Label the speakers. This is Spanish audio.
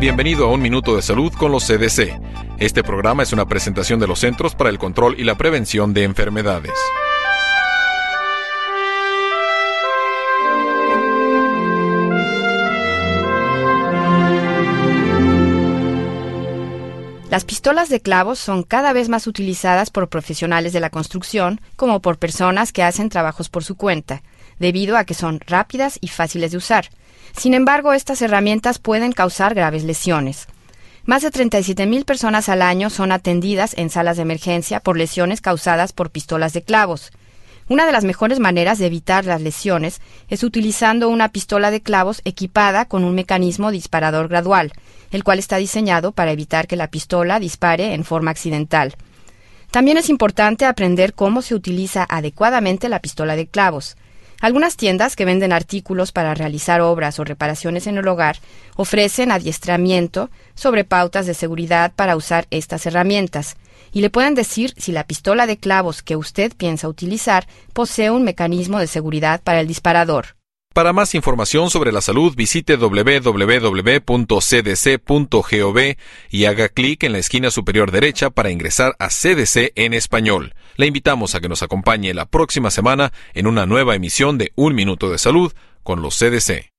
Speaker 1: Bienvenido a Un Minuto de Salud con los CDC. Este programa es una presentación de los Centros para el Control y la Prevención de Enfermedades.
Speaker 2: Las pistolas de clavos son cada vez más utilizadas por profesionales de la construcción como por personas que hacen trabajos por su cuenta, debido a que son rápidas y fáciles de usar. Sin embargo, estas herramientas pueden causar graves lesiones. Más de 37.000 personas al año son atendidas en salas de emergencia por lesiones causadas por pistolas de clavos. Una de las mejores maneras de evitar las lesiones es utilizando una pistola de clavos equipada con un mecanismo disparador gradual, el cual está diseñado para evitar que la pistola dispare en forma accidental. También es importante aprender cómo se utiliza adecuadamente la pistola de clavos. Algunas tiendas que venden artículos para realizar obras o reparaciones en el hogar ofrecen adiestramiento sobre pautas de seguridad para usar estas herramientas y le pueden decir si la pistola de clavos que usted piensa utilizar posee un mecanismo de seguridad para el disparador.
Speaker 1: Para más información sobre la salud, visite www.cdc.gov y haga clic en la esquina superior derecha para ingresar a CDC en español. Le invitamos a que nos acompañe la próxima semana en una nueva emisión de Un Minuto de Salud con los CDC.